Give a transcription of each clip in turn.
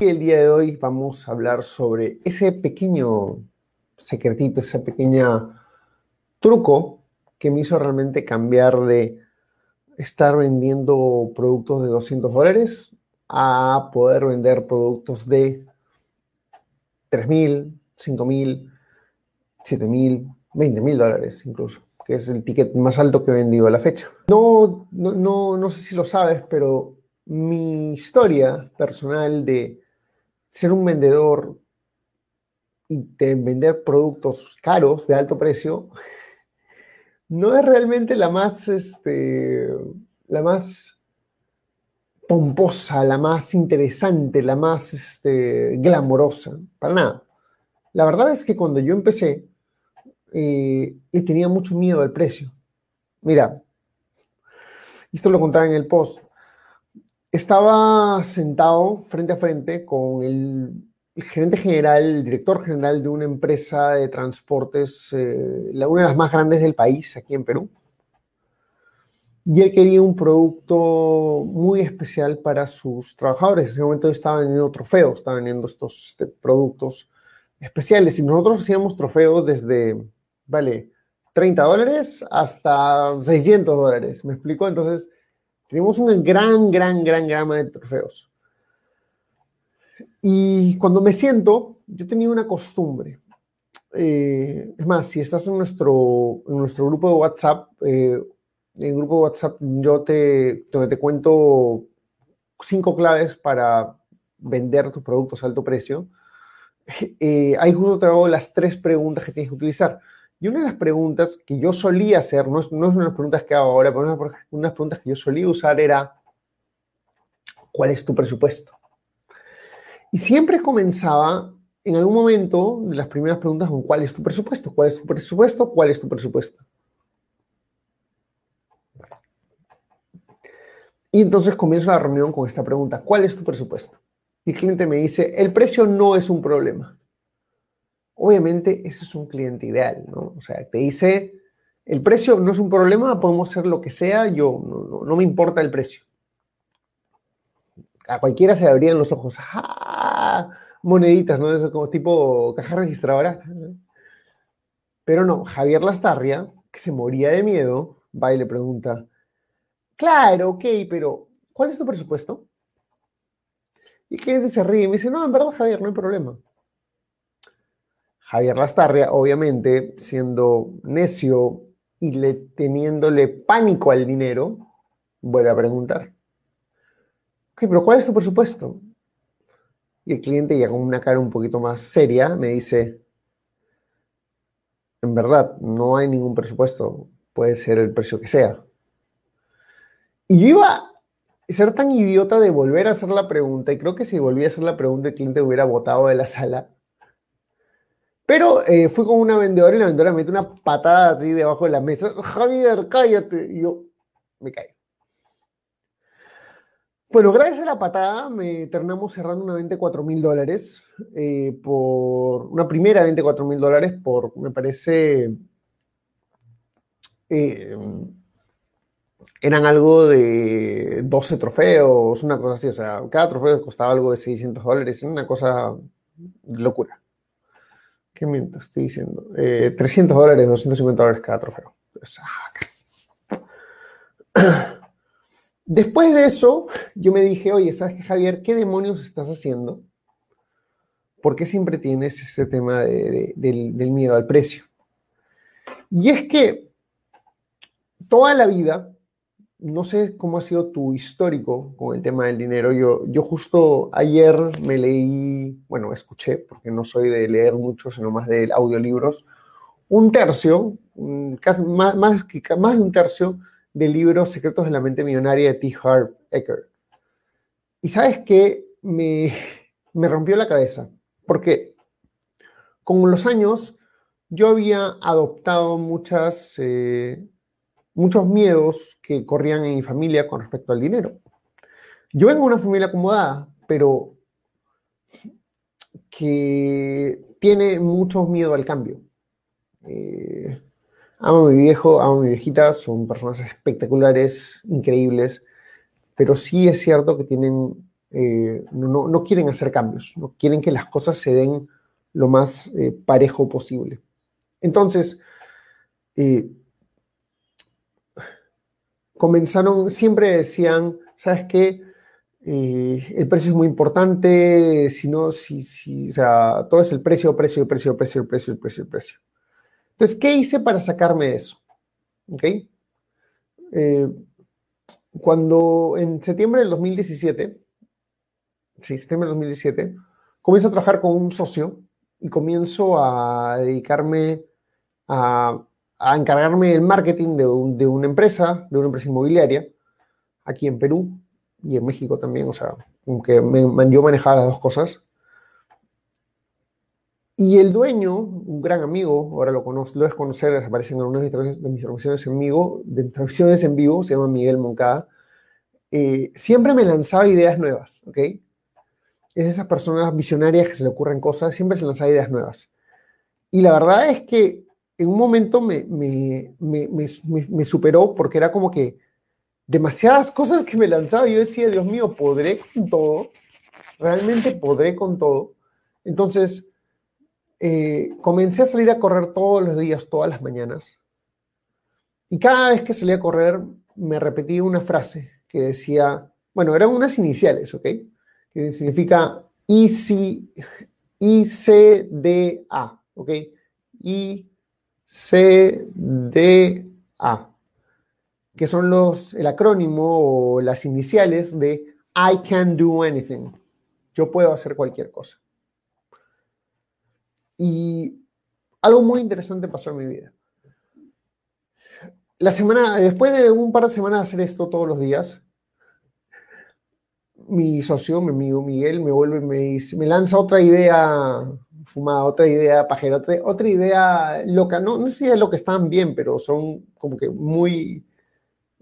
El día de hoy vamos a hablar sobre ese pequeño secretito, ese pequeño truco que me hizo realmente cambiar de estar vendiendo productos de 200 dólares a poder vender productos de 3.000, 5.000, 7.000, 20.000 dólares incluso, que es el ticket más alto que he vendido a la fecha. No, no, no, no sé si lo sabes, pero mi historia personal de ser un vendedor y de vender productos caros de alto precio no es realmente la más, este, la más pomposa, la más interesante, la más este, glamorosa, para nada. La verdad es que cuando yo empecé, eh, le tenía mucho miedo al precio. Mira, esto lo contaba en el post, estaba sentado frente a frente con el, gerente general, el director general de una empresa de transportes, eh, una de las más grandes del país, aquí en Perú. Y él quería un producto muy especial para sus trabajadores. En ese momento estaban vendiendo trofeos, estaban vendiendo estos este, productos especiales. Y nosotros hacíamos trofeos desde, vale, 30 dólares hasta 600 dólares. ¿Me explico? Entonces, tenemos una gran, gran, gran gama de trofeos. Y cuando me siento, yo tenía una costumbre. Eh, es más, si estás en nuestro, en nuestro grupo de WhatsApp, eh, en el grupo de WhatsApp yo te, te cuento cinco claves para vender tus productos a alto precio. Eh, ahí justo te hago las tres preguntas que tienes que utilizar. Y una de las preguntas que yo solía hacer, no es, no es unas preguntas que hago ahora, pero una, unas preguntas que yo solía usar era, ¿cuál es tu presupuesto? Y siempre comenzaba en algún momento de las primeras preguntas con ¿cuál es tu presupuesto? ¿Cuál es tu presupuesto? ¿Cuál es tu presupuesto? Y entonces comienzo la reunión con esta pregunta, ¿cuál es tu presupuesto? Y el cliente me dice, el precio no es un problema. Obviamente, ese es un cliente ideal, ¿no? O sea, te dice, el precio no es un problema, podemos hacer lo que sea, yo no, me importa el precio. A cualquiera se le abrían los ojos, ¡ah! Moneditas, ¿no? Eso como tipo caja registradora. Pero no, Javier Lastarria, que se moría de miedo, va y le pregunta, claro, ok, pero ¿cuál es tu presupuesto? Y el cliente se ríe y me dice, no, en verdad, Javier, no hay problema. Javier Lastarria, obviamente, siendo necio y le, teniéndole pánico al dinero, vuelve a preguntar. Ok, pero ¿cuál es tu presupuesto? Y el cliente, ya con una cara un poquito más seria, me dice, en verdad, no hay ningún presupuesto, puede ser el precio que sea. Y yo iba a ser tan idiota de volver a hacer la pregunta, y creo que si volvía a hacer la pregunta, el cliente hubiera botado de la sala pero eh, fui con una vendedora y la vendedora me mete una patada así debajo de la mesa. Javier, cállate. Y yo me caí. Bueno, gracias a la patada me terminamos cerrando una venta de 4 mil dólares, eh, por una primera venta de 4 mil dólares por, me parece, eh, eran algo de 12 trofeos, una cosa así, o sea, cada trofeo costaba algo de 600 dólares, una cosa locura. ¿Qué miento estoy diciendo? 300 eh, dólares, 250 dólares cada trofeo. Después de eso, yo me dije, oye, ¿sabes qué, Javier? ¿Qué demonios estás haciendo? ¿Por qué siempre tienes este tema del miedo al precio? Y es que toda la vida no sé cómo ha sido tu histórico con el tema del dinero. Yo, yo justo ayer me leí, bueno, escuché, porque no soy de leer mucho, sino más de audiolibros, un tercio, casi más, más, más de un tercio del libro Secretos de la Mente Millonaria de T. Harv Eker. Y sabes que me, me rompió la cabeza, porque con los años yo había adoptado muchas, eh, muchos miedos que corrían en mi familia con respecto al dinero. Yo vengo de una familia acomodada, pero que tiene mucho miedo al cambio. Eh, amo a mi viejo, amo a mi viejita, son personas espectaculares, increíbles, pero sí es cierto que tienen, eh, no, quieren hacer cambios, no quieren que las cosas se den lo más eh, parejo posible. Entonces, comenzaron, siempre decían, ¿sabes qué? el precio es muy importante, si no, si, si, o sea, todo es el precio, precio, precio, precio, precio, precio, precio. Entonces, ¿qué hice para sacarme de eso? ¿Ok? Eh, cuando en septiembre del 2017, sí, septiembre del 2017, comienzo a trabajar con un socio y comienzo a dedicarme a, a encargarme del marketing de, de una empresa, de una empresa inmobiliaria, aquí en Perú, y en México también, o sea, aunque me, yo manejaba las dos cosas. Y el dueño, un gran amigo, ahora lo conozco, lo es conocer, en algunas de mis transmisiones en vivo, de transmisiones en vivo, se llama Miguel Moncada, eh, siempre me lanzaba ideas nuevas, ¿ok? Es de esas personas visionarias que se le ocurren cosas, siempre se lanzaba ideas nuevas. Y la verdad es que en un momento me, superó porque era como que demasiadas cosas que me lanzaba y yo decía, Dios mío, ¿podré con todo? ¿Realmente podré con todo? Entonces, eh, comencé a salir a correr todos los días, todas las mañanas. Y cada vez que salía a correr, me repetía una frase que decía, bueno, eran unas iniciales, ¿ok? Que significa ICDA, ¿ok? ICDA que son los, el acrónimo o las iniciales de I can do anything. Yo puedo hacer cualquier cosa. Y algo muy interesante pasó en mi vida. La semana, después de un par de semanas de hacer esto todos los días, mi socio, mi amigo Miguel, me vuelve, me, me lanza otra idea fumada, otra idea pajera, otra, idea loca. No, no sé si es lo que están bien, pero son como que muy,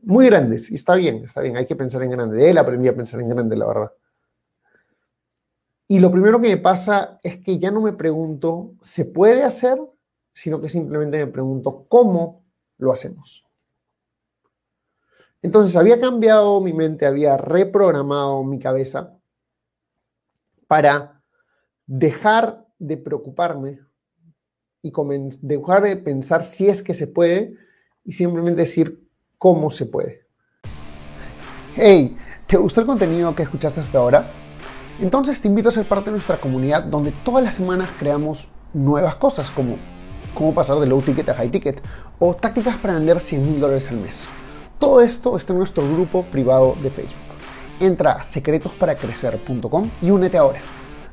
muy grandes, y está bien, está bien, hay que pensar en grande. De él aprendí a pensar en grande, la verdad. Y lo primero que me pasa es que ya no me pregunto, ¿se puede hacer? Sino que simplemente me pregunto, ¿cómo lo hacemos? Entonces había cambiado mi mente, había reprogramado mi cabeza para dejar de preocuparme y dejar de pensar si es que se puede y simplemente decir cómo se puede. Hey, ¿te gustó el contenido que escuchaste hasta ahora? Entonces te invito a ser parte de nuestra comunidad donde todas las semanas creamos nuevas cosas como cómo pasar de low ticket a high ticket o tácticas para vender 100 mil dólares al mes. Todo esto está en nuestro grupo privado de Facebook. Entra a secretosparacrecer.com y únete ahora.